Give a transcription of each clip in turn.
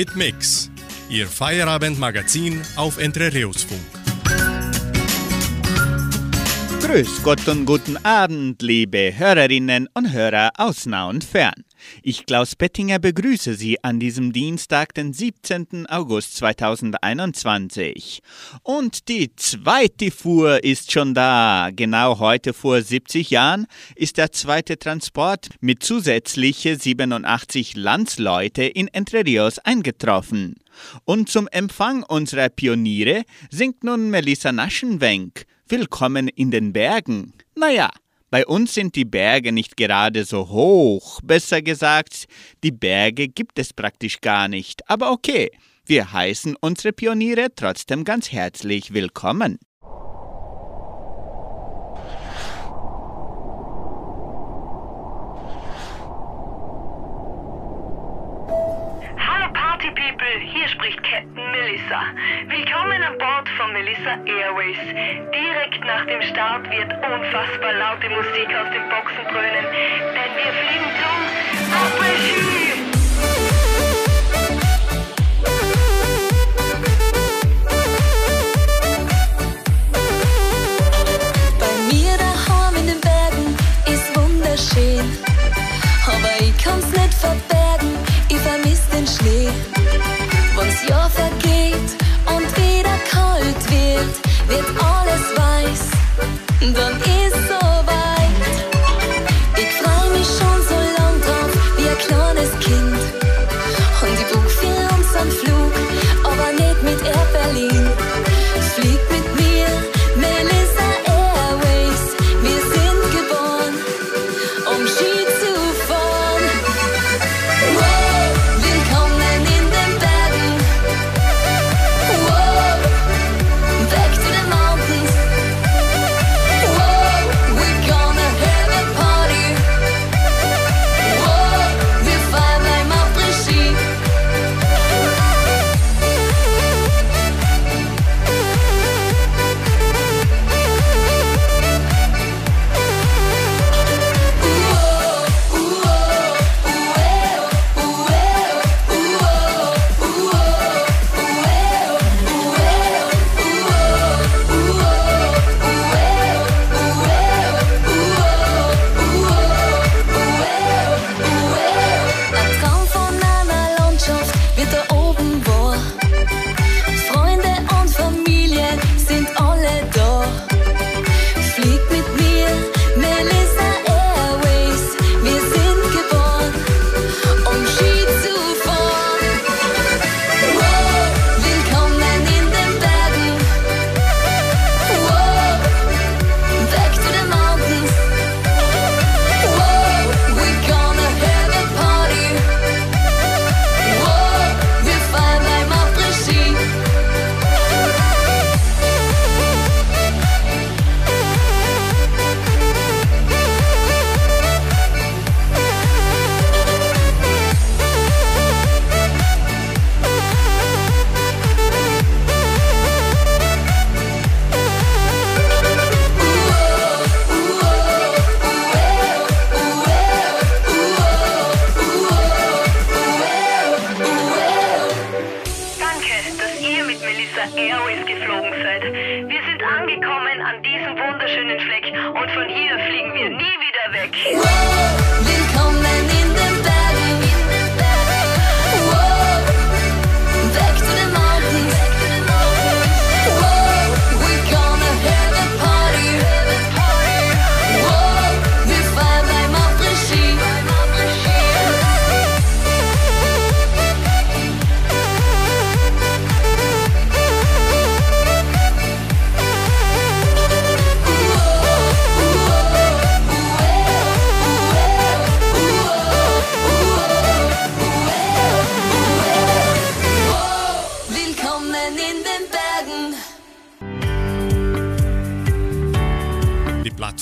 Hitmix, Ihr Feierabendmagazin auf Entrerios-Funk. Grüß Gott und guten Abend, liebe Hörerinnen und Hörer aus nah und fern. Ich, Klaus Bettinger, begrüße Sie an diesem Dienstag, den 17. August 2021. Und die zweite Fuhr ist schon da. Genau heute vor 70 Jahren ist der zweite Transport mit zusätzliche 87 Landsleute in Entre Rios eingetroffen. Und zum Empfang unserer Pioniere singt nun Melissa Naschenwenk. Willkommen in den Bergen. Naja, bei uns sind die Berge nicht gerade so hoch. Besser gesagt, die Berge gibt es praktisch gar nicht. Aber okay, wir heißen unsere Pioniere trotzdem ganz herzlich willkommen. Hier spricht Captain Melissa. Willkommen an Bord von Melissa Airways. Direkt nach dem Start wird unfassbar laute Musik aus den Boxen dröhnen, denn wir fliegen zum Après-Ski. Bei mir daheim in den Bergen ist wunderschön. Aber ich kann's nicht verbergen, ich vermiss den Schnee. Wenn's Jahr vergeht und wieder kalt wird, wird alles weiß, dann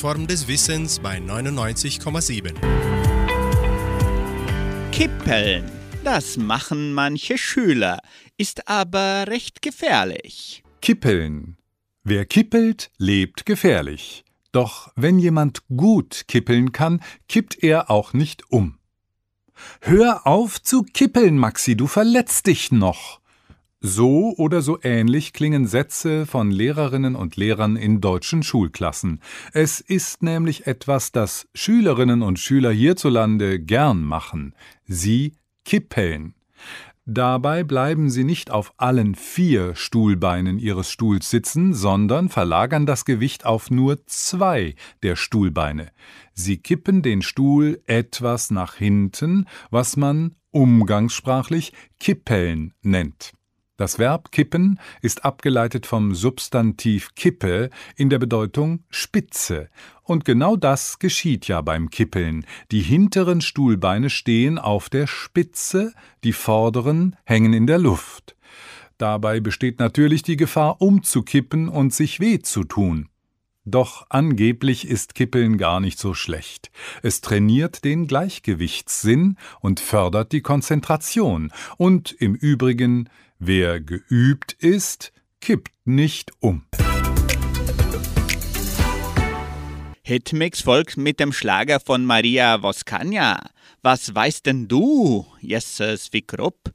Plattform des Wissens bei 99,7. Kippeln. Das machen manche Schüler, ist aber recht gefährlich. Kippeln. Wer kippelt, lebt gefährlich. Doch wenn jemand gut kippeln kann, kippt er auch nicht um. Hör auf zu kippeln, Maxi, du verletzt dich noch. So oder so ähnlich klingen Sätze von Lehrerinnen und Lehrern in deutschen Schulklassen. Es ist nämlich etwas, das Schülerinnen und Schüler hierzulande gern machen. Sie kippeln. Dabei bleiben sie nicht auf allen vier Stuhlbeinen ihres Stuhls sitzen, sondern verlagern das Gewicht auf nur zwei der Stuhlbeine. Sie kippen den Stuhl etwas nach hinten, was man umgangssprachlich kippeln nennt. Das Verb kippen ist abgeleitet vom Substantiv kippe in der Bedeutung Spitze. Und genau das geschieht ja beim Kippeln. Die hinteren Stuhlbeine stehen auf der Spitze, die vorderen hängen in der Luft. Dabei besteht natürlich die Gefahr, umzukippen und sich weh zu tun. Doch angeblich ist Kippeln gar nicht so schlecht. Es trainiert den Gleichgewichtssinn und fördert die Konzentration. Und im Übrigen Wer geübt ist, kippt nicht um. Hitmix folgt mit dem Schlager von Maria Voskania. Was weißt denn du, Jesus Vikrup?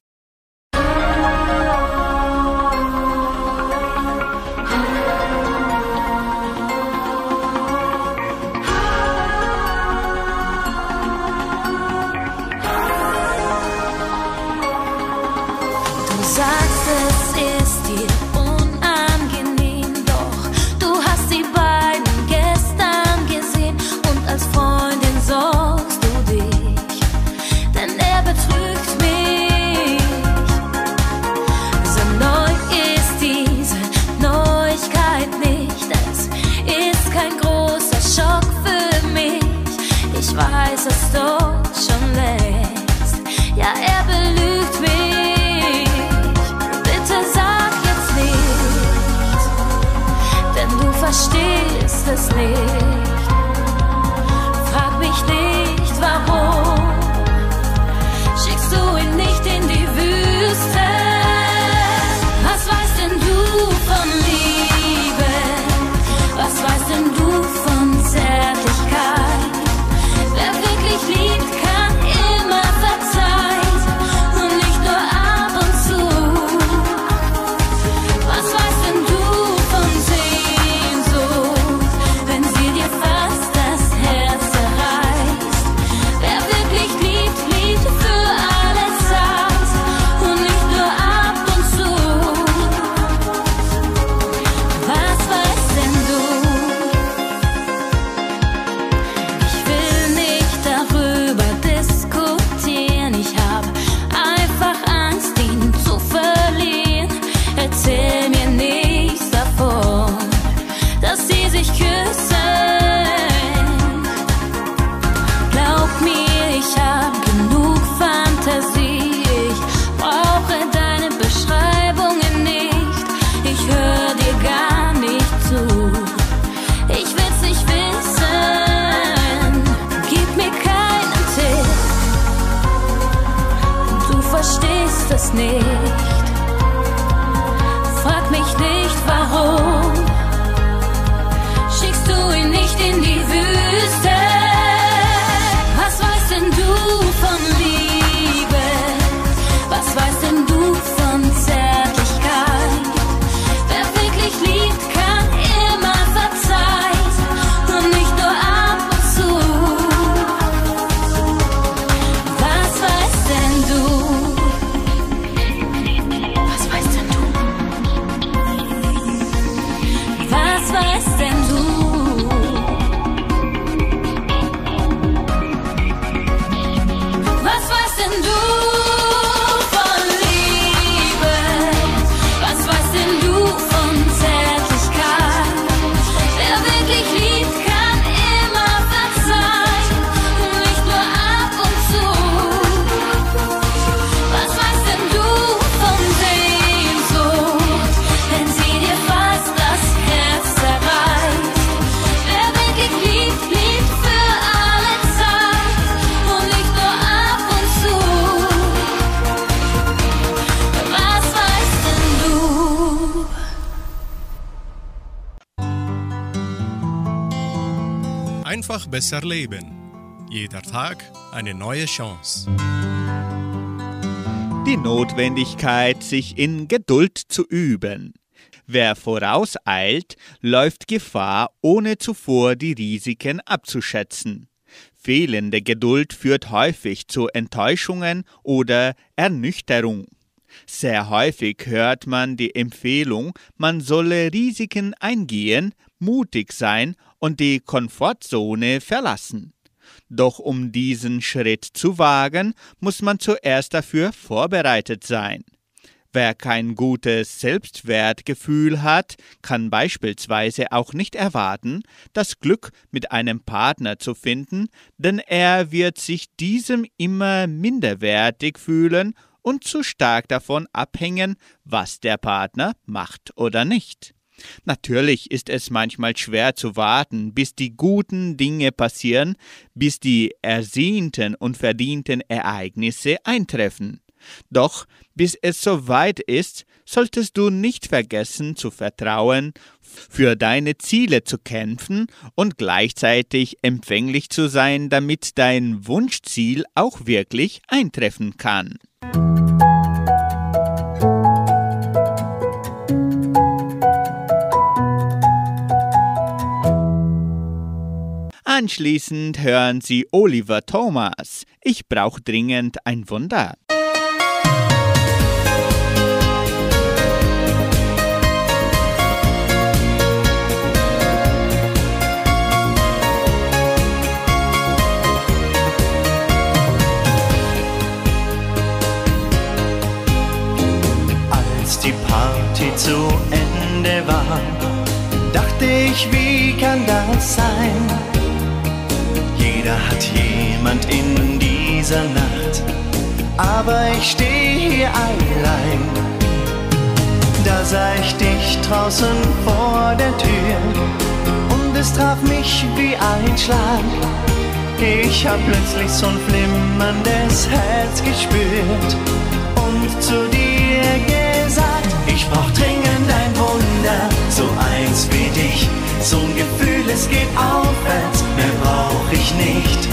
Besser leben. Jeder Tag eine neue Chance. Die Notwendigkeit, sich in Geduld zu üben. Wer vorauseilt, läuft Gefahr, ohne zuvor die Risiken abzuschätzen. Fehlende Geduld führt häufig zu Enttäuschungen oder Ernüchterung. Sehr häufig hört man die Empfehlung, man solle Risiken eingehen, mutig sein und die Komfortzone verlassen. Doch um diesen Schritt zu wagen, muss man zuerst dafür vorbereitet sein. Wer kein gutes Selbstwertgefühl hat, kann beispielsweise auch nicht erwarten, das Glück mit einem Partner zu finden, denn er wird sich diesem immer minderwertig fühlen und zu stark davon abhängen, was der Partner macht oder nicht. Natürlich ist es manchmal schwer zu warten, bis die guten Dinge passieren, bis die ersehnten und verdienten Ereignisse eintreffen. Doch bis es soweit ist, solltest du nicht vergessen zu vertrauen, für deine Ziele zu kämpfen und gleichzeitig empfänglich zu sein, damit dein Wunschziel auch wirklich eintreffen kann. Anschließend hören Sie Oliver Thomas. Ich brauche dringend ein Wunder. Als die Party zu Ende war, dachte ich, wie kann das sein? Jeder hat jemand in dieser Nacht, aber ich stehe hier allein. Da sah ich dich draußen vor der Tür und es traf mich wie ein Schlag. Ich hab plötzlich so ein flimmerndes Herz gespürt und zu dir gesagt, ich brauch dringend ein Wunder, so eins wie dich so ein Gefühl, es geht aufwärts, mehr brauch ich nicht.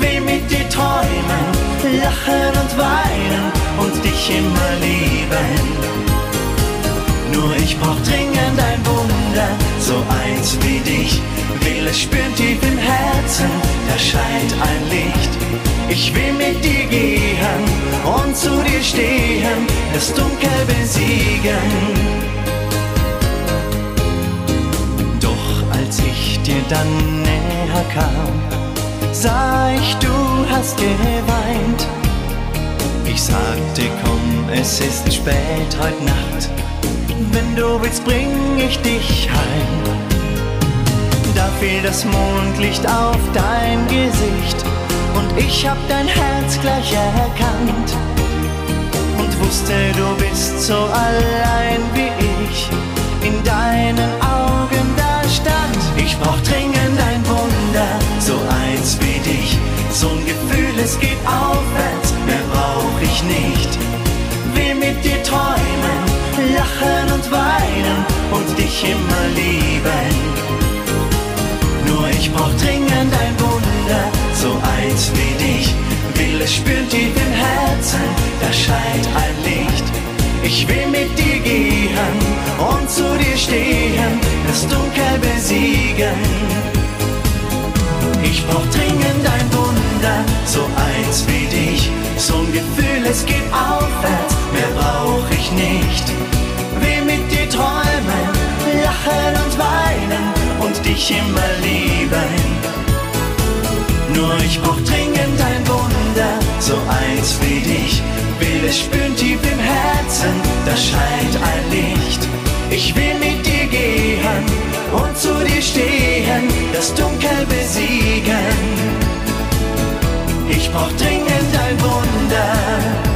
Will mit dir träumen, lachen und weinen und dich immer lieben. Nur ich brauch dringend ein Wunder, so eins wie dich. Will es spüren tief im Herzen, da scheint ein Licht. Ich will mit dir gehen und zu dir stehen, das Dunkel besiegen. Als ich dir dann näher kam, sah ich, du hast geweint. Ich sagte, komm, es ist spät heute Nacht. Wenn du willst, bring ich dich heim. Da fiel das Mondlicht auf dein Gesicht und ich hab dein Herz gleich erkannt und wusste, du bist so allein wie ich in deinen Stand. Ich brauch dringend ein Wunder, so eins wie dich. So ein Gefühl, es geht aufwärts, mehr brauch ich nicht. Will mit dir träumen, lachen und weinen und dich immer lieben. Nur ich brauch dringend ein Wunder, so eins wie dich. Will es spüren tief im Herzen, da scheint ein Licht. Ich will mit dir gehen und zu dir stehen, das Dunkel besiegen. Ich brauch dringend ein Wunder, so eins wie dich. So ein Gefühl, es geht aufwärts, mehr brauch ich nicht. Will mit dir träumen, lachen und weinen und dich immer lieben. Nur ich brauch dringend ein Wunder, so eins wie dich will es spüren tief im Herzen, da scheint ein Licht. Ich will mit dir gehen und zu dir stehen, das Dunkel besiegen. Ich brauch dringend ein Wunder.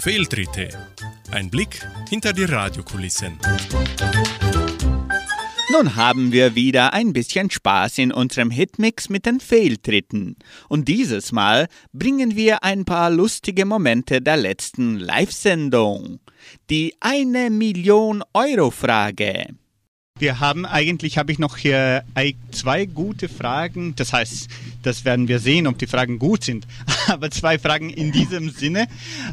Fehltritte. Ein Blick hinter die Radiokulissen. Nun haben wir wieder ein bisschen Spaß in unserem Hitmix mit den Fehltritten. Und dieses Mal bringen wir ein paar lustige Momente der letzten Live-Sendung. Die eine Million Euro Frage. Wir haben eigentlich, habe ich noch hier zwei gute Fragen. Das heißt, das werden wir sehen, ob die Fragen gut sind. Aber zwei Fragen in diesem Sinne.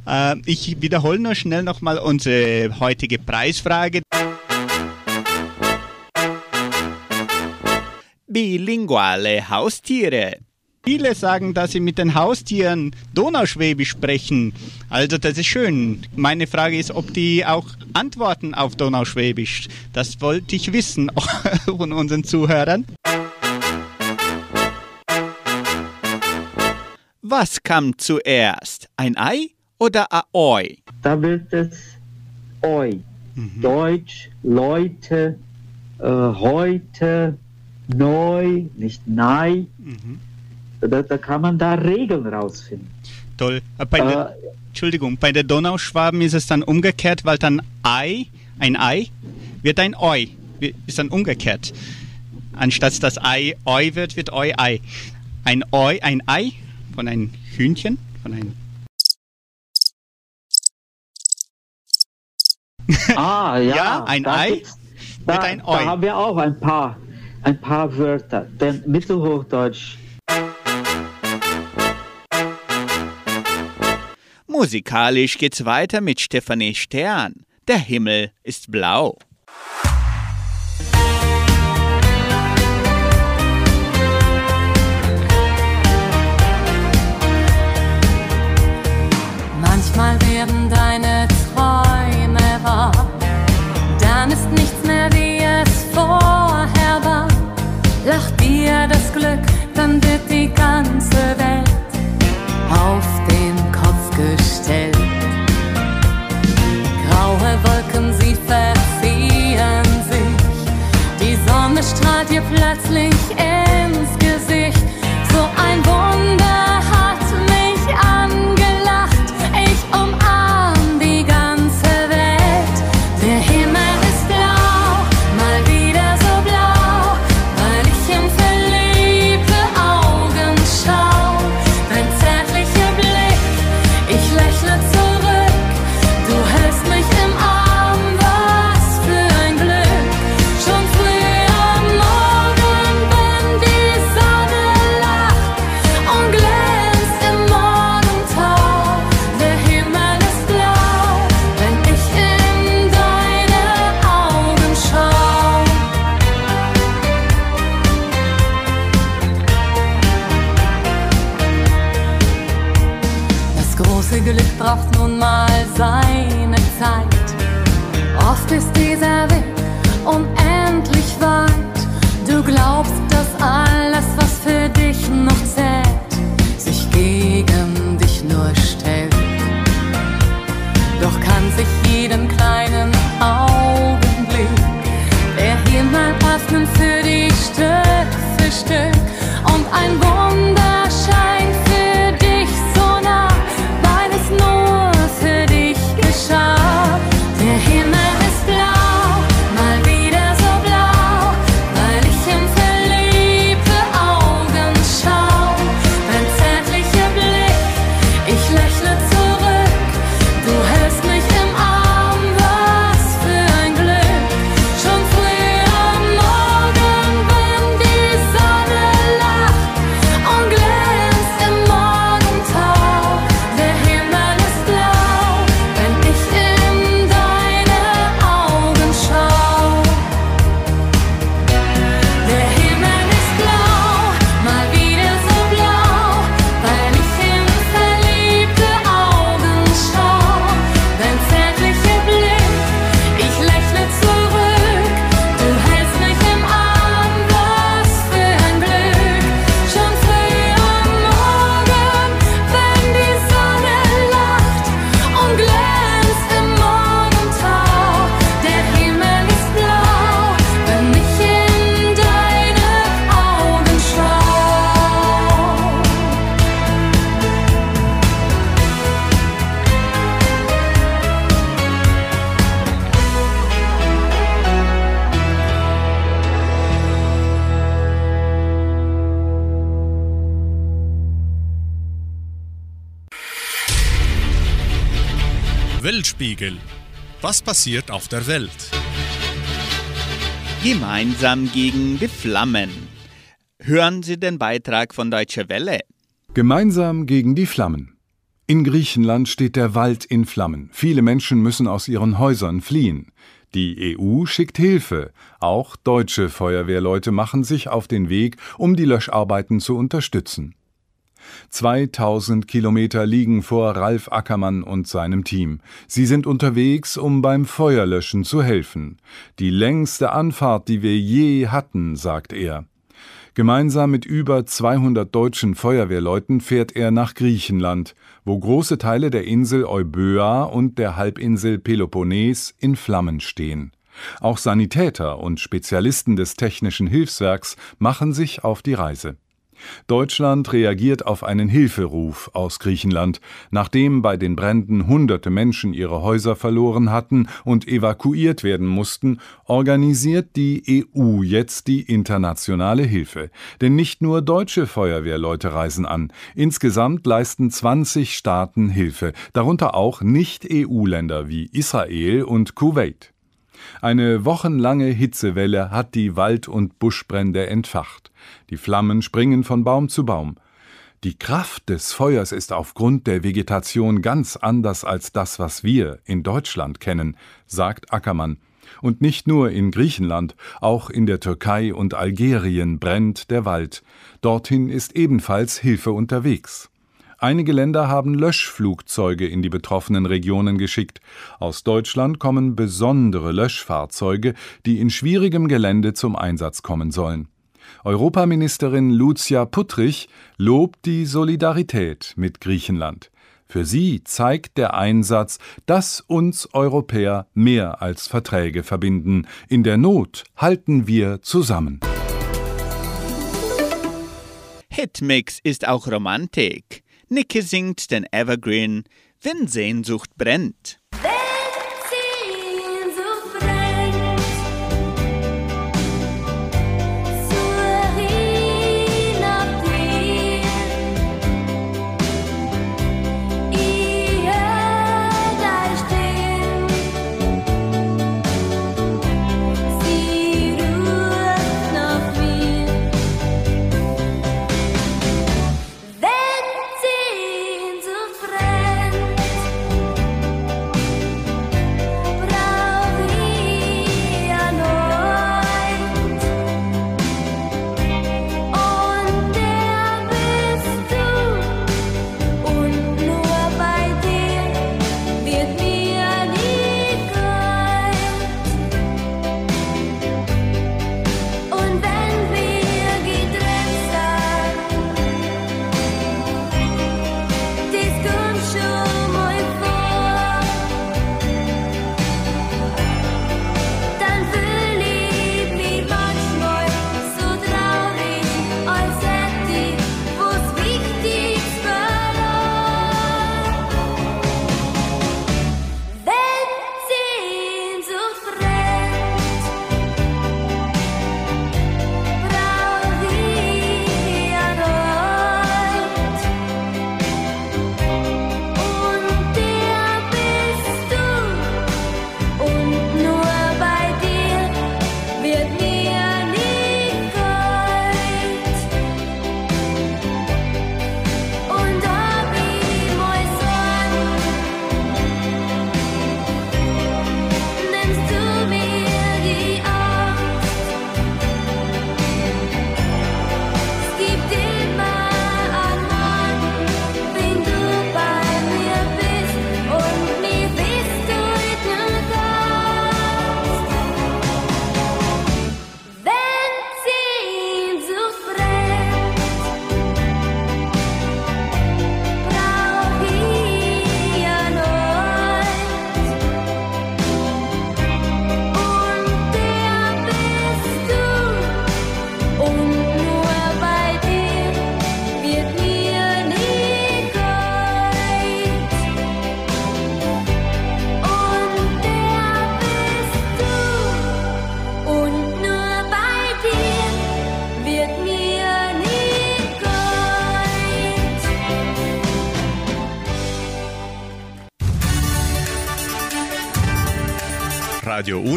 Äh, ich wiederhole nur schnell nochmal unsere heutige Preisfrage. Bilinguale Haustiere. Viele sagen, dass sie mit den Haustieren Donauschwäbisch sprechen. Also das ist schön. Meine Frage ist, ob die auch antworten auf Donauschwäbisch. Das wollte ich wissen von unseren Zuhörern. Was kam zuerst? Ein Ei oder ein Oi? Da wird es Oi. Mhm. Deutsch, Leute, äh, heute, neu, nicht nei. Mhm. Da, da kann man da Regeln rausfinden. Toll. Äh, bei der, äh, Entschuldigung, bei der Donauschwaben ist es dann umgekehrt, weil dann Ei, ein Ei, wird ein Oi. Ist dann umgekehrt. Anstatt das Ei Oi wird, wird Oi Ei. Ein Oi, ein Ei von einem Hühnchen, von einem Ah, ja. ja ein Ei da, wird ein Oi. Da haben wir auch ein paar, ein paar Wörter. Denn Mittelhochdeutsch Musikalisch geht's weiter mit Stefanie Stern. Der Himmel ist blau. Manchmal werden deine Träume wahr, dann wird die Weltspiegel. Was passiert auf der Welt? Gemeinsam gegen die Flammen. Hören Sie den Beitrag von Deutsche Welle. Gemeinsam gegen die Flammen. In Griechenland steht der Wald in Flammen. Viele Menschen müssen aus ihren Häusern fliehen. Die EU schickt Hilfe. Auch deutsche Feuerwehrleute machen sich auf den Weg, um die Löscharbeiten zu unterstützen. 2000 Kilometer liegen vor Ralf Ackermann und seinem Team. Sie sind unterwegs, um beim Feuerlöschen zu helfen. Die längste Anfahrt, die wir je hatten, sagt er. Gemeinsam mit über 200 deutschen Feuerwehrleuten fährt er nach Griechenland, wo große Teile der Insel Euböa und der Halbinsel Peloponnes in Flammen stehen. Auch Sanitäter und Spezialisten des Technischen Hilfswerks machen sich auf die Reise. Deutschland reagiert auf einen Hilferuf aus Griechenland, nachdem bei den Bränden hunderte Menschen ihre Häuser verloren hatten und evakuiert werden mussten, organisiert die EU jetzt die internationale Hilfe. Denn nicht nur deutsche Feuerwehrleute reisen an, insgesamt leisten 20 Staaten Hilfe, darunter auch Nicht-EU-Länder wie Israel und Kuwait. Eine wochenlange Hitzewelle hat die Wald- und Buschbrände entfacht. Die Flammen springen von Baum zu Baum. Die Kraft des Feuers ist aufgrund der Vegetation ganz anders als das, was wir in Deutschland kennen, sagt Ackermann. Und nicht nur in Griechenland, auch in der Türkei und Algerien brennt der Wald. Dorthin ist ebenfalls Hilfe unterwegs. Einige Länder haben Löschflugzeuge in die betroffenen Regionen geschickt. Aus Deutschland kommen besondere Löschfahrzeuge, die in schwierigem Gelände zum Einsatz kommen sollen. Europaministerin Lucia Puttrich lobt die Solidarität mit Griechenland. Für sie zeigt der Einsatz, dass uns Europäer mehr als Verträge verbinden. In der Not halten wir zusammen. Hitmix ist auch Romantik. Nicke singt den Evergreen, wenn Sehnsucht brennt.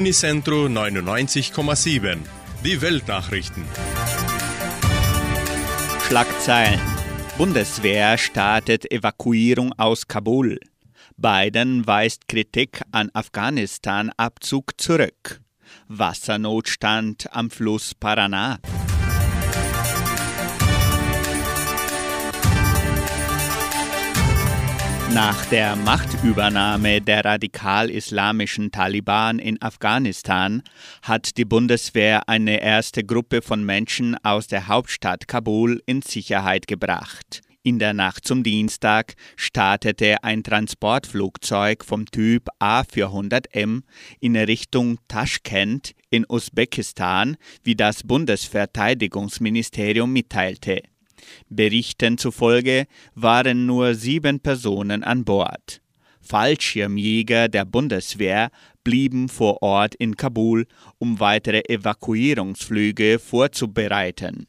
Unicentro 99,7. Die Weltnachrichten. Schlagzeilen. Bundeswehr startet Evakuierung aus Kabul. Biden weist Kritik an Afghanistan-Abzug zurück. Wassernotstand am Fluss Paraná. Nach der Machtübernahme der radikal-islamischen Taliban in Afghanistan hat die Bundeswehr eine erste Gruppe von Menschen aus der Hauptstadt Kabul in Sicherheit gebracht. In der Nacht zum Dienstag startete ein Transportflugzeug vom Typ A400M in Richtung Taschkent in Usbekistan, wie das Bundesverteidigungsministerium mitteilte. Berichten zufolge waren nur sieben Personen an Bord. Fallschirmjäger der Bundeswehr blieben vor Ort in Kabul, um weitere Evakuierungsflüge vorzubereiten.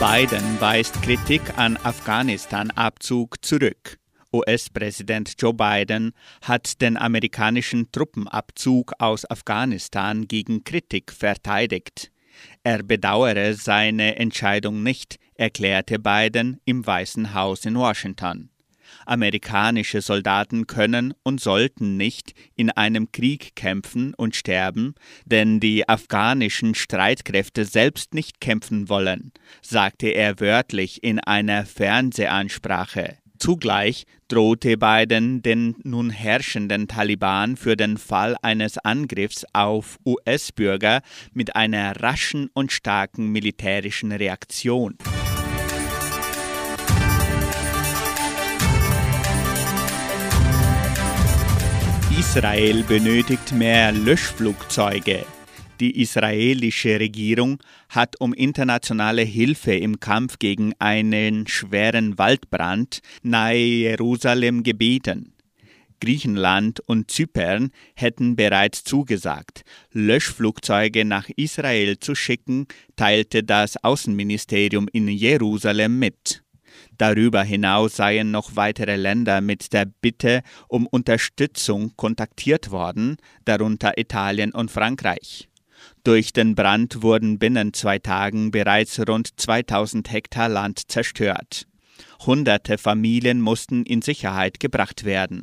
Biden weist Kritik an Afghanistan-Abzug zurück. US-Präsident Joe Biden hat den amerikanischen Truppenabzug aus Afghanistan gegen Kritik verteidigt. Er bedauere seine Entscheidung nicht, erklärte Biden im Weißen Haus in Washington. Amerikanische Soldaten können und sollten nicht in einem Krieg kämpfen und sterben, denn die afghanischen Streitkräfte selbst nicht kämpfen wollen, sagte er wörtlich in einer Fernsehansprache. Zugleich drohte Biden den nun herrschenden Taliban für den Fall eines Angriffs auf US-Bürger mit einer raschen und starken militärischen Reaktion. Israel benötigt mehr Löschflugzeuge. Die israelische Regierung hat um internationale Hilfe im Kampf gegen einen schweren Waldbrand nahe Jerusalem gebeten. Griechenland und Zypern hätten bereits zugesagt, Löschflugzeuge nach Israel zu schicken, teilte das Außenministerium in Jerusalem mit. Darüber hinaus seien noch weitere Länder mit der Bitte um Unterstützung kontaktiert worden, darunter Italien und Frankreich. Durch den Brand wurden binnen zwei Tagen bereits rund 2000 Hektar Land zerstört. Hunderte Familien mussten in Sicherheit gebracht werden.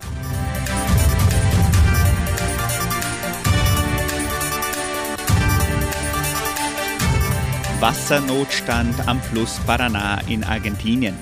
Wassernotstand am Fluss Paraná in Argentinien.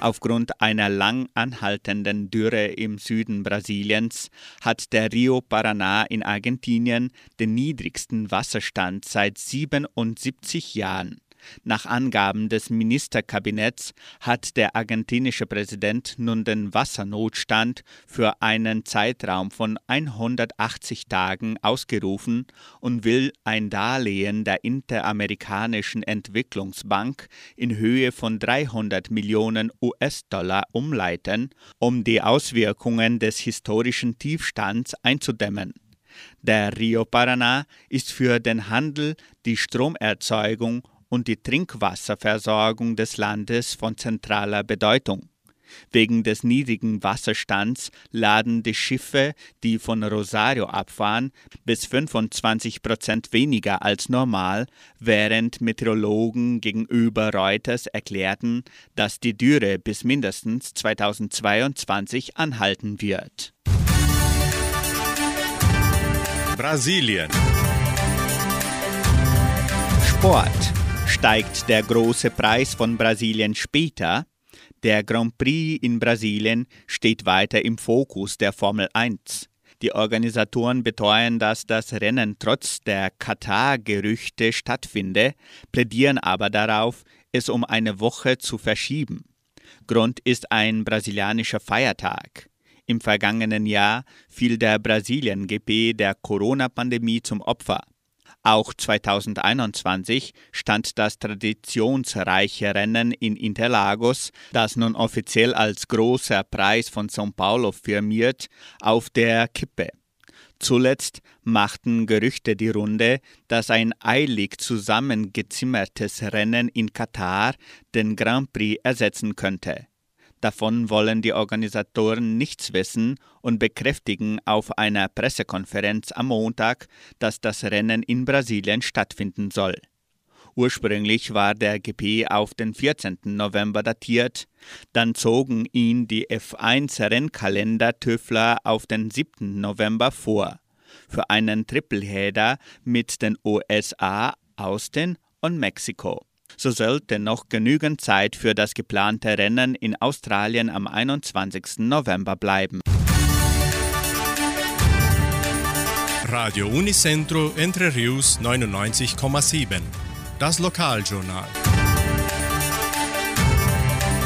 Aufgrund einer lang anhaltenden Dürre im Süden Brasiliens hat der Rio Paraná in Argentinien den niedrigsten Wasserstand seit 77 Jahren. Nach Angaben des Ministerkabinetts hat der argentinische Präsident nun den Wassernotstand für einen Zeitraum von 180 Tagen ausgerufen und will ein Darlehen der Interamerikanischen Entwicklungsbank in Höhe von 300 Millionen US-Dollar umleiten, um die Auswirkungen des historischen Tiefstands einzudämmen. Der Rio Paraná ist für den Handel, die Stromerzeugung und die Trinkwasserversorgung des Landes von zentraler Bedeutung. Wegen des niedrigen Wasserstands laden die Schiffe, die von Rosario abfahren, bis 25 Prozent weniger als normal, während Meteorologen gegenüber Reuters erklärten, dass die Dürre bis mindestens 2022 anhalten wird. Brasilien. Sport steigt der große Preis von Brasilien später. Der Grand Prix in Brasilien steht weiter im Fokus der Formel 1. Die Organisatoren beteuern, dass das Rennen trotz der Katar-Gerüchte stattfinde, plädieren aber darauf, es um eine Woche zu verschieben. Grund ist ein brasilianischer Feiertag. Im vergangenen Jahr fiel der Brasilien-GP der Corona-Pandemie zum Opfer. Auch 2021 stand das traditionsreiche Rennen in Interlagos, das nun offiziell als großer Preis von São Paulo firmiert, auf der Kippe. Zuletzt machten Gerüchte die Runde, dass ein eilig zusammengezimmertes Rennen in Katar den Grand Prix ersetzen könnte. Davon wollen die Organisatoren nichts wissen und bekräftigen auf einer Pressekonferenz am Montag, dass das Rennen in Brasilien stattfinden soll. Ursprünglich war der GP auf den 14. November datiert, dann zogen ihn die F1-Rennkalender-Tüffler auf den 7. November vor, für einen Tripleheader mit den USA, Austin und Mexiko. So sollte noch genügend Zeit für das geplante Rennen in Australien am 21. November bleiben. Radio Unicentro Entre Rius 99,7 das Lokaljournal.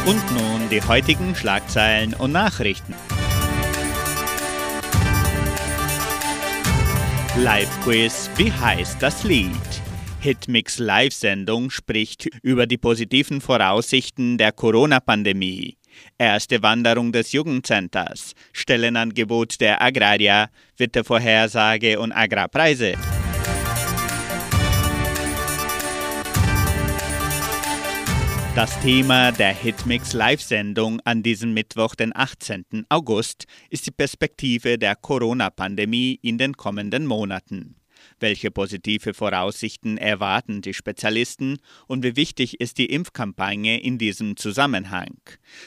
Und nun die heutigen Schlagzeilen und Nachrichten. Live-Quiz, wie heißt das Lied? Hitmix Live-Sendung spricht über die positiven Voraussichten der Corona-Pandemie. Erste Wanderung des Jugendcenters, Stellenangebot der Agraria, Wettervorhersage und Agrarpreise. Das Thema der Hitmix Live-Sendung an diesem Mittwoch, den 18. August, ist die Perspektive der Corona-Pandemie in den kommenden Monaten. Welche positive Voraussichten erwarten die Spezialisten und wie wichtig ist die Impfkampagne in diesem Zusammenhang?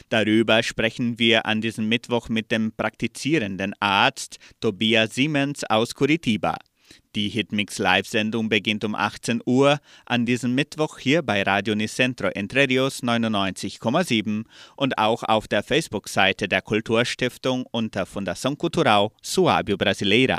Darüber sprechen wir an diesem Mittwoch mit dem praktizierenden Arzt Tobias Siemens aus Curitiba. Die Hitmix Live-Sendung beginnt um 18 Uhr an diesem Mittwoch hier bei Radio Nicentro Entre Rios 99,7 und auch auf der Facebook-Seite der Kulturstiftung unter Fundação Cultural Suábio Brasileira.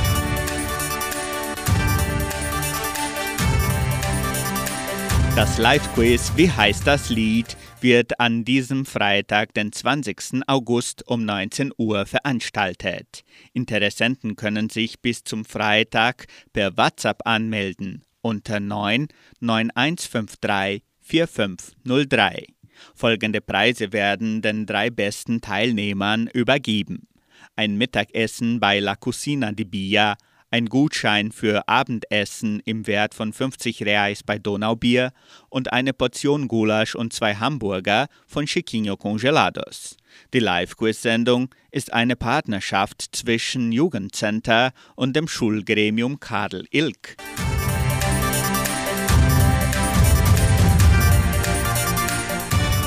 Das Live-Quiz Wie heißt das Lied wird an diesem Freitag, den 20. August um 19 Uhr veranstaltet. Interessenten können sich bis zum Freitag per WhatsApp anmelden unter 9 9153 4503. Folgende Preise werden den drei besten Teilnehmern übergeben. Ein Mittagessen bei La Cucina di Bia ein Gutschein für Abendessen im Wert von 50 Reais bei Donaubier und eine Portion Gulasch und zwei Hamburger von Chiquinho Congelados. Die Live-Quiz-Sendung ist eine Partnerschaft zwischen Jugendcenter und dem Schulgremium Karl Ilk.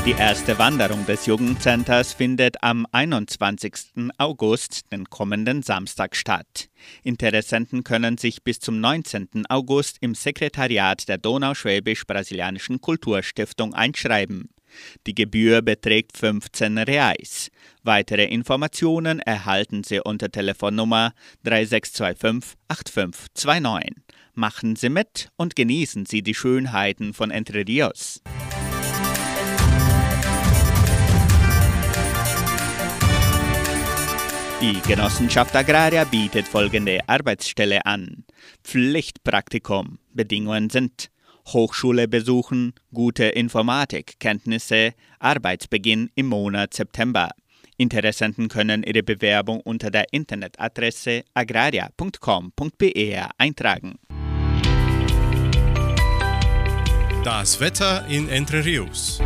Die erste Wanderung des Jugendcenters findet am 21. August, den kommenden Samstag, statt. Interessenten können sich bis zum 19. August im Sekretariat der Donauschwäbisch-Brasilianischen Kulturstiftung einschreiben. Die Gebühr beträgt 15 Reais. Weitere Informationen erhalten Sie unter Telefonnummer 3625 8529. Machen Sie mit und genießen Sie die Schönheiten von Entre Rios. Die Genossenschaft Agraria bietet folgende Arbeitsstelle an. Pflichtpraktikum. Bedingungen sind Hochschule besuchen, gute Informatikkenntnisse, Arbeitsbeginn im Monat September. Interessenten können ihre Bewerbung unter der Internetadresse agraria.com.br eintragen. Das Wetter in Entre Rios.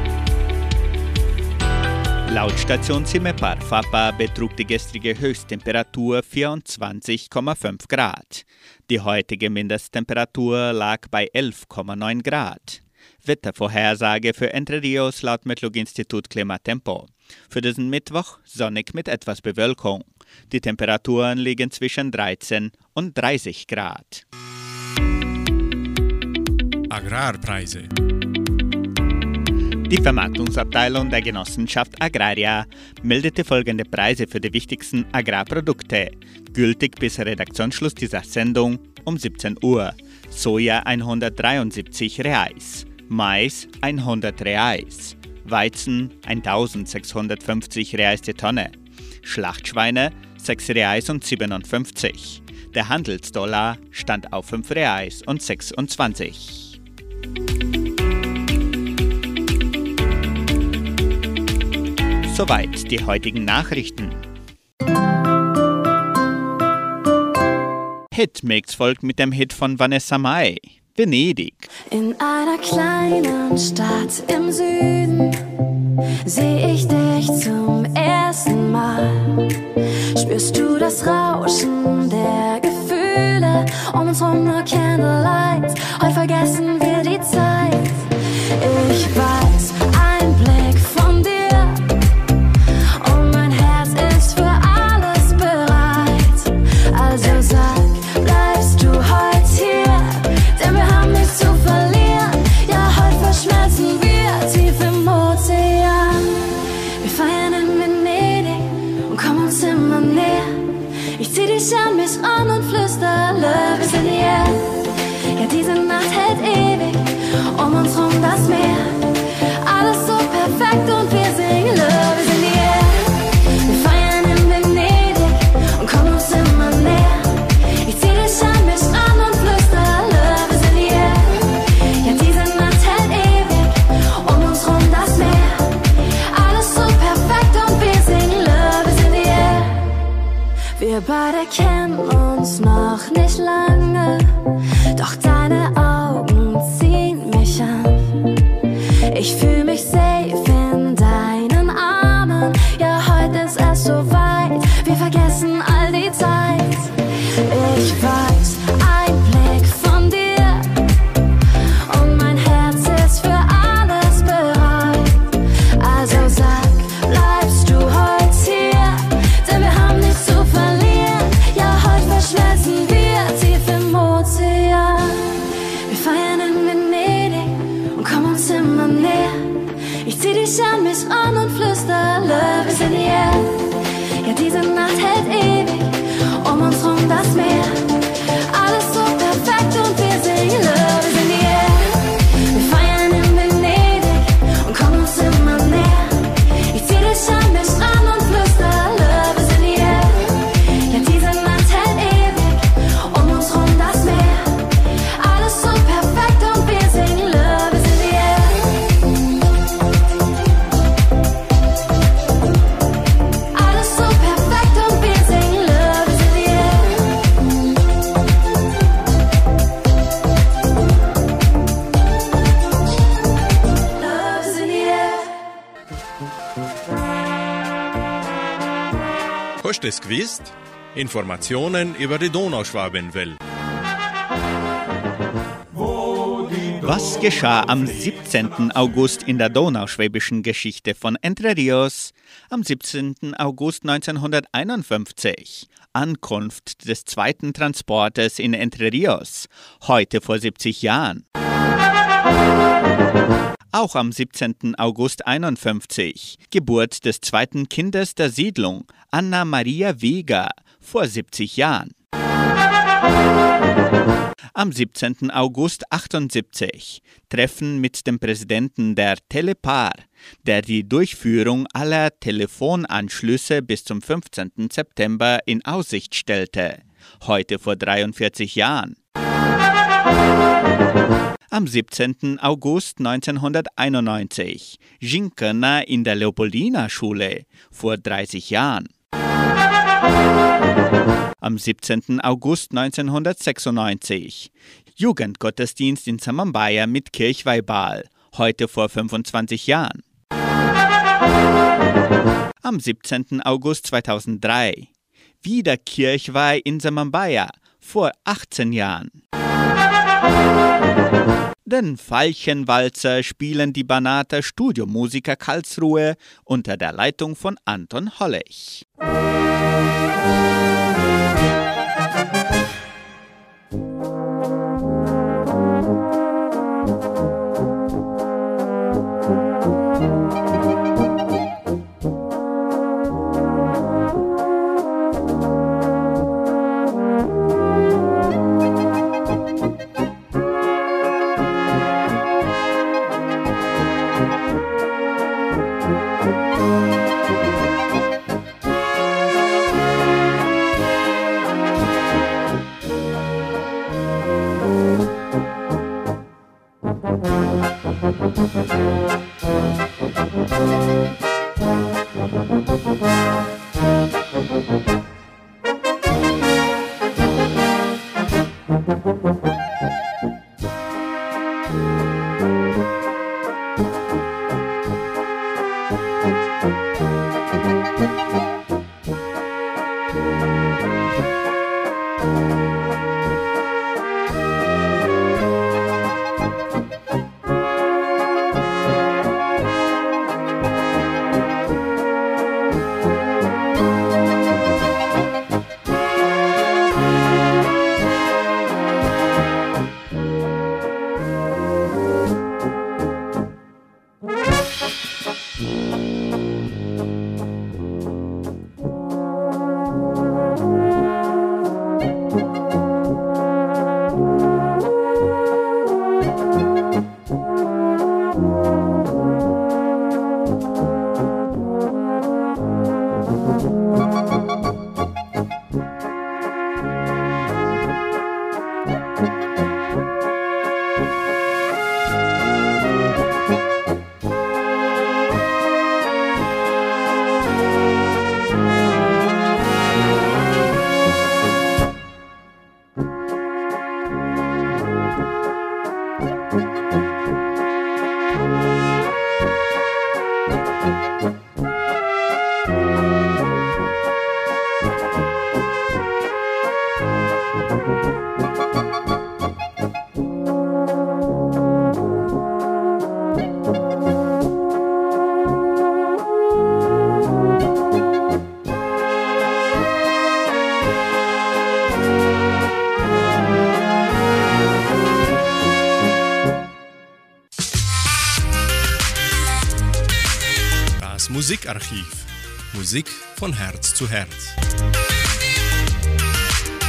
Laut Station Zimmerpar Fapa betrug die gestrige Höchsttemperatur 24,5 Grad. Die heutige Mindesttemperatur lag bei 11,9 Grad. Wettervorhersage für Entre Rios laut Metlog-Institut Klimatempo. Für diesen Mittwoch sonnig mit etwas Bewölkung. Die Temperaturen liegen zwischen 13 und 30 Grad. Agrarpreise. Die Vermarktungsabteilung der Genossenschaft Agraria meldete folgende Preise für die wichtigsten Agrarprodukte, gültig bis Redaktionsschluss dieser Sendung um 17 Uhr. Soja 173 Reais, Mais 100 Reais, Weizen 1650 Reais die Tonne, Schlachtschweine 6 Reais und 57. Der Handelsdollar stand auf 5 Reais und 26. Soweit die heutigen Nachrichten. Hitmix folgt mit dem Hit von Vanessa Mai, Venedig. In einer kleinen Stadt im Süden sehe ich dich zum ersten Mal. Spürst du das Rauschen der Gefühle? Um uns rum nur Candlelight. Heute vergessen wir Ich zieh dich an mich an und flüster, Love is in the air. Ja, diese Nacht hält ewig, kennen uns noch nicht lange, doch deine Augen ziehen mich an. Ich fühle mich safe in deinen Armen. Ja, heute ist es soweit. Wir vergessen all Hast du es gewusst? Informationen über die Donauschwabenwelle. Was geschah am 17. August in der donauschwäbischen Geschichte von Entre Rios? Am 17. August 1951. Ankunft des zweiten Transportes in Entre Rios. Heute vor 70 Jahren. Auch am 17. August 51. Geburt des zweiten Kindes der Siedlung, Anna Maria Vega, vor 70 Jahren. Am 17. August 78 Treffen mit dem Präsidenten der Telepar, der die Durchführung aller Telefonanschlüsse bis zum 15. September in Aussicht stellte. Heute vor 43 Jahren. Am 17. August 1991 Gincana in der Leopoldina-Schule vor 30 Jahren. Am 17. August 1996 Jugendgottesdienst in Samambaya mit Kirchweihball, heute vor 25 Jahren. Am 17. August 2003 wieder Kirchweih in Samambaya, vor 18 Jahren. Den Veilchenwalzer spielen die Banater Studiomusiker Karlsruhe unter der Leitung von Anton Hollech. Musikarchiv. Von Herz zu Herz.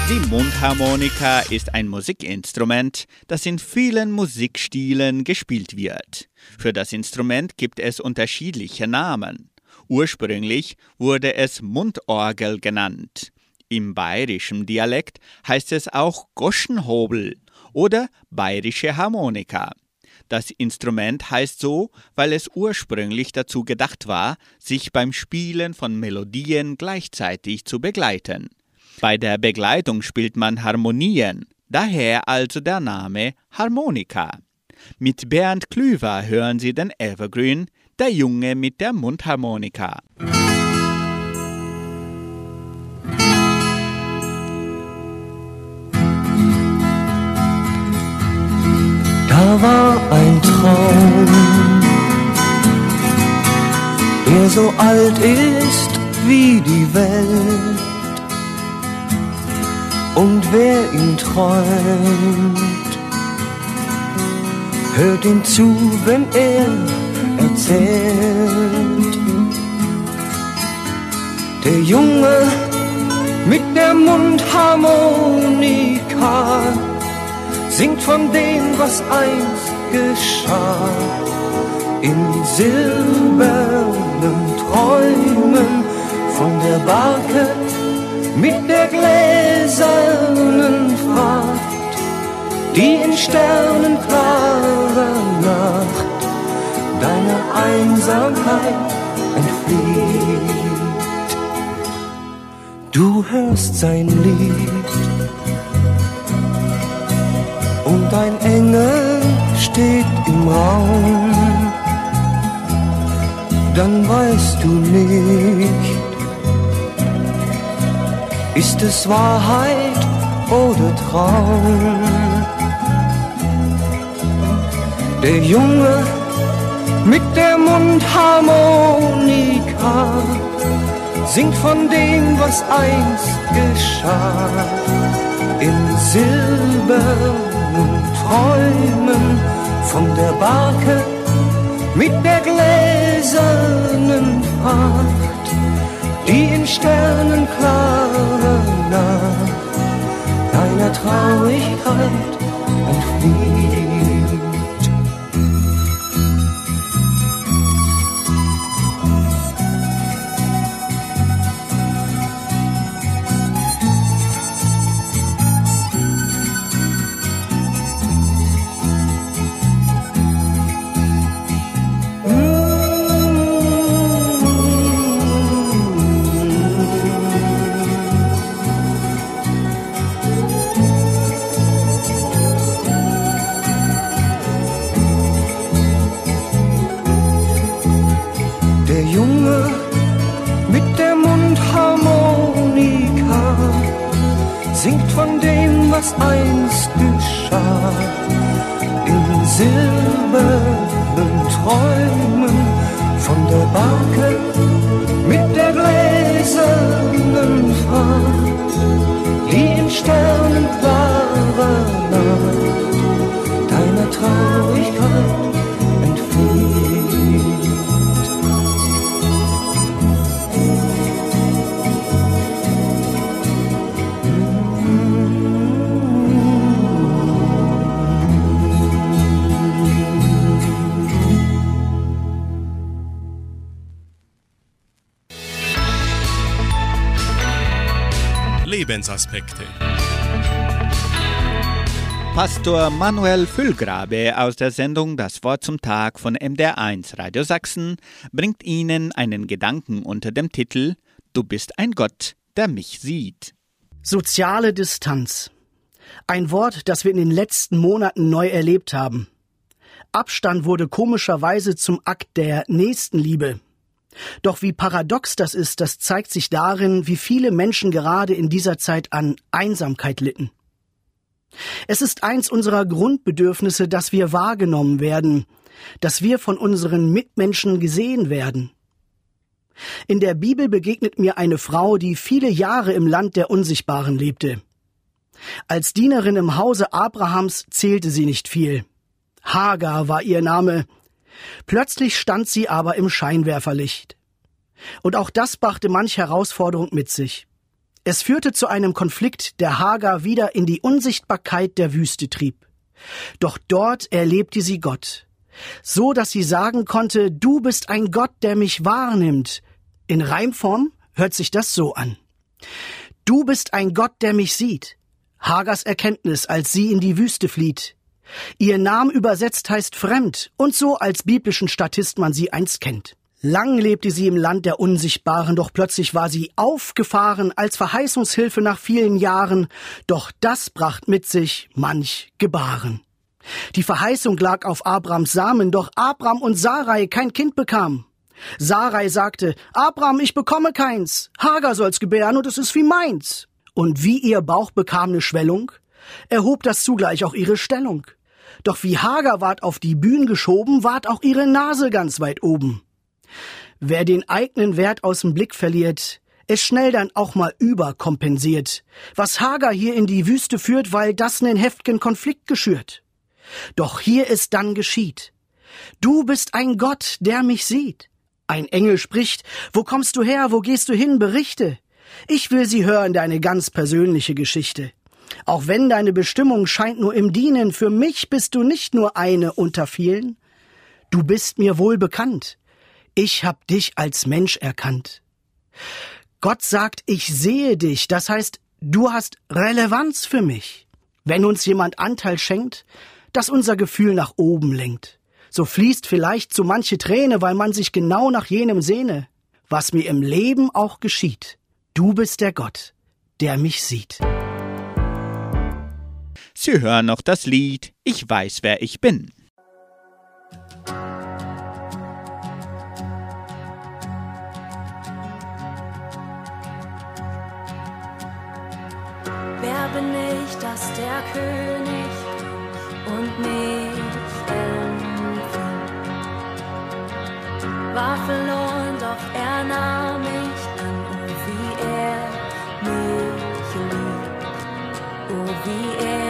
Die Mundharmonika ist ein Musikinstrument, das in vielen Musikstilen gespielt wird. Für das Instrument gibt es unterschiedliche Namen. Ursprünglich wurde es Mundorgel genannt. Im bayerischen Dialekt heißt es auch Goschenhobel oder bayerische Harmonika. Das Instrument heißt so, weil es ursprünglich dazu gedacht war, sich beim Spielen von Melodien gleichzeitig zu begleiten. Bei der Begleitung spielt man Harmonien, daher also der Name Harmonika. Mit Bernd Klüver hören Sie den Evergreen, der Junge mit der Mundharmonika. Da war ein Traum, der so alt ist wie die Welt. Und wer ihn träumt, hört ihm zu, wenn er erzählt. Der Junge mit der Mundharmonika singt von dem, was einst geschah. In silbernen Träumen von der Barke mit der gläsernen Fracht, die in sternenklarer Nacht deiner Einsamkeit entflieht. Du hörst sein Lied und ein Engel steht im Raum, dann weißt du nicht, ist es Wahrheit oder Traum? Der Junge mit der Mundharmonika singt von dem, was einst geschah. In silbernen Träumen von der Barke mit der gläsernen Pracht, die in sternenklarer Nacht deiner Traurigkeit entflieht. Pastor Manuel Füllgrabe aus der Sendung Das Wort zum Tag von MDR1 Radio Sachsen bringt Ihnen einen Gedanken unter dem Titel Du bist ein Gott, der mich sieht. Soziale Distanz. Ein Wort, das wir in den letzten Monaten neu erlebt haben. Abstand wurde komischerweise zum Akt der Nächstenliebe. Doch wie paradox das ist, das zeigt sich darin, wie viele Menschen gerade in dieser Zeit an Einsamkeit litten. Es ist eins unserer Grundbedürfnisse, dass wir wahrgenommen werden, dass wir von unseren Mitmenschen gesehen werden. In der Bibel begegnet mir eine Frau, die viele Jahre im Land der Unsichtbaren lebte. Als Dienerin im Hause Abrahams zählte sie nicht viel. Hagar war ihr Name. Plötzlich stand sie aber im Scheinwerferlicht. Und auch das brachte manch Herausforderung mit sich. Es führte zu einem Konflikt, der Hagar wieder in die Unsichtbarkeit der Wüste trieb. Doch dort erlebte sie Gott, so dass sie sagen konnte, du bist ein Gott, der mich wahrnimmt. In Reimform hört sich das so an. Du bist ein Gott, der mich sieht. Hagers Erkenntnis, als sie in die Wüste flieht. Ihr Name übersetzt heißt fremd und so als biblischen Statist man sie einst kennt. Lang lebte sie im Land der Unsichtbaren, doch plötzlich war sie aufgefahren als Verheißungshilfe nach vielen Jahren, doch das bracht mit sich manch Gebaren. Die Verheißung lag auf Abrams Samen, doch Abram und Sarai kein Kind bekam. Sarai sagte, Abram, ich bekomme keins, Hagar soll's gebären und es ist wie meins. Und wie ihr Bauch bekam ne Schwellung, erhob das zugleich auch ihre Stellung. Doch wie Hagar ward auf die Bühne geschoben, ward auch ihre Nase ganz weit oben. Wer den eigenen Wert aus dem Blick verliert, ist schnell dann auch mal überkompensiert, was Hagar hier in die Wüste führt, weil das nen heftigen Konflikt geschürt. Doch hier ist dann geschieht. Du bist ein Gott, der mich sieht. Ein Engel spricht, wo kommst du her, wo gehst du hin, berichte. Ich will sie hören, deine ganz persönliche Geschichte. Auch wenn deine Bestimmung scheint nur im Dienen, für mich bist du nicht nur eine unter vielen. Du bist mir wohl bekannt. Ich hab dich als Mensch erkannt. Gott sagt, ich sehe dich, das heißt, du hast Relevanz für mich. Wenn uns jemand Anteil schenkt, dass unser Gefühl nach oben lenkt, so fließt vielleicht so manche Träne, weil man sich genau nach jenem sehne. Was mir im Leben auch geschieht, du bist der Gott, der mich sieht. Sie hören noch das Lied Ich weiß, wer ich bin. Bin ich, dass der König und mich empfing? War verloren, doch er nahm mich an, oh wie er mich liebt, oh wie er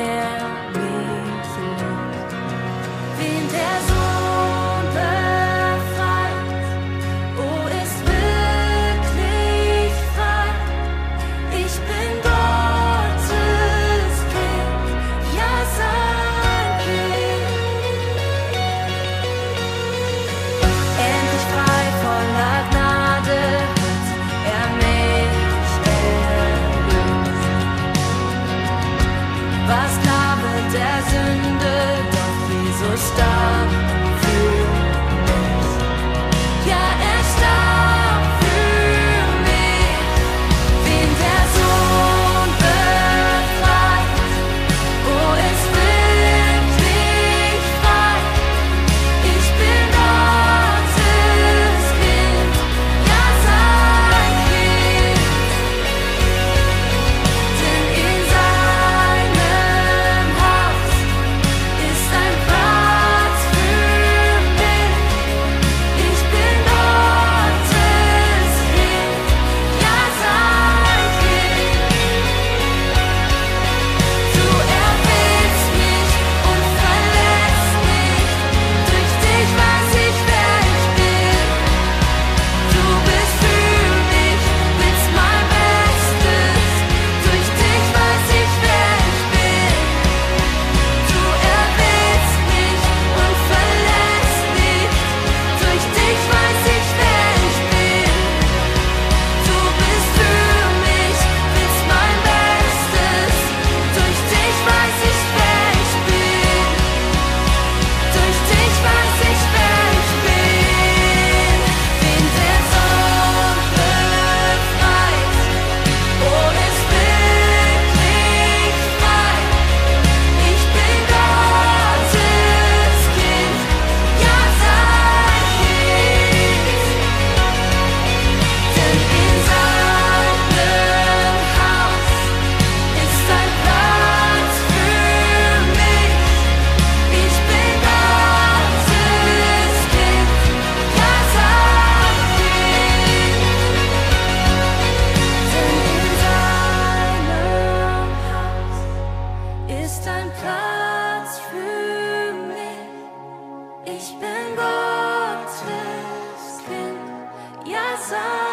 outside.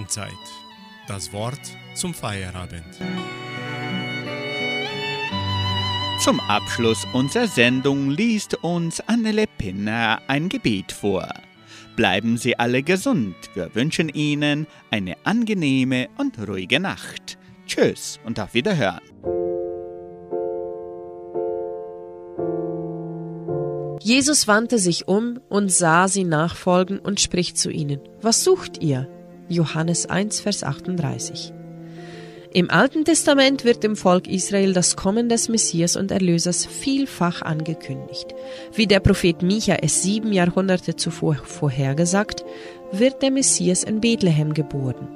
Sternzeit. Das Wort zum Feierabend. Zum Abschluss unserer Sendung liest uns Annele Pinner ein Gebet vor. Bleiben Sie alle gesund. Wir wünschen Ihnen eine angenehme und ruhige Nacht. Tschüss und auf Wiederhören. Jesus wandte sich um und sah sie nachfolgen und spricht zu ihnen, Was sucht ihr? Johannes 1, Vers 38. Im Alten Testament wird dem Volk Israel das Kommen des Messias und Erlösers vielfach angekündigt. Wie der Prophet Micha es sieben Jahrhunderte zuvor vorhergesagt, wird der Messias in Bethlehem geboren.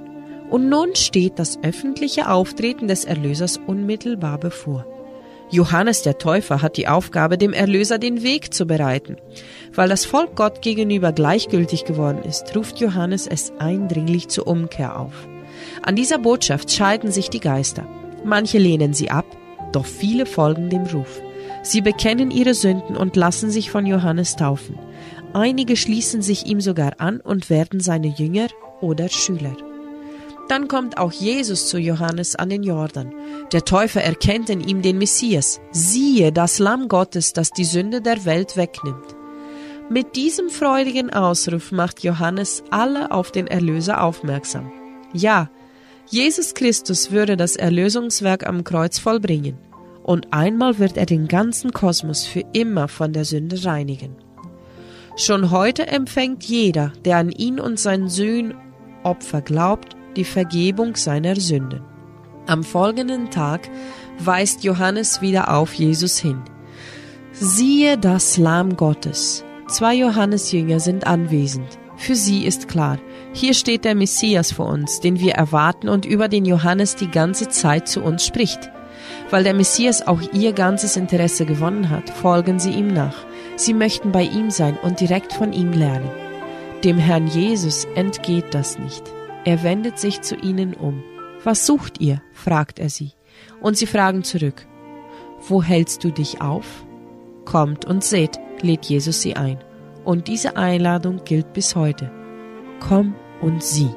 Und nun steht das öffentliche Auftreten des Erlösers unmittelbar bevor. Johannes der Täufer hat die Aufgabe, dem Erlöser den Weg zu bereiten. Weil das Volk Gott gegenüber gleichgültig geworden ist, ruft Johannes es eindringlich zur Umkehr auf. An dieser Botschaft scheiden sich die Geister. Manche lehnen sie ab, doch viele folgen dem Ruf. Sie bekennen ihre Sünden und lassen sich von Johannes taufen. Einige schließen sich ihm sogar an und werden seine Jünger oder Schüler. Dann kommt auch Jesus zu Johannes an den Jordan. Der Täufer erkennt in ihm den Messias. Siehe, das Lamm Gottes, das die Sünde der Welt wegnimmt. Mit diesem freudigen Ausruf macht Johannes alle auf den Erlöser aufmerksam. Ja, Jesus Christus würde das Erlösungswerk am Kreuz vollbringen, und einmal wird er den ganzen Kosmos für immer von der Sünde reinigen. Schon heute empfängt jeder, der an ihn und sein Sühnopfer glaubt, die Vergebung seiner Sünden. Am folgenden Tag weist Johannes wieder auf Jesus hin. Siehe das Lamm Gottes. Zwei Johannesjünger sind anwesend. Für sie ist klar, hier steht der Messias vor uns, den wir erwarten und über den Johannes die ganze Zeit zu uns spricht. Weil der Messias auch ihr ganzes Interesse gewonnen hat, folgen sie ihm nach. Sie möchten bei ihm sein und direkt von ihm lernen. Dem Herrn Jesus entgeht das nicht. Er wendet sich zu ihnen um. Was sucht ihr? fragt er sie. Und sie fragen zurück. Wo hältst du dich auf? Kommt und seht, lädt Jesus sie ein. Und diese Einladung gilt bis heute. Komm und sieh.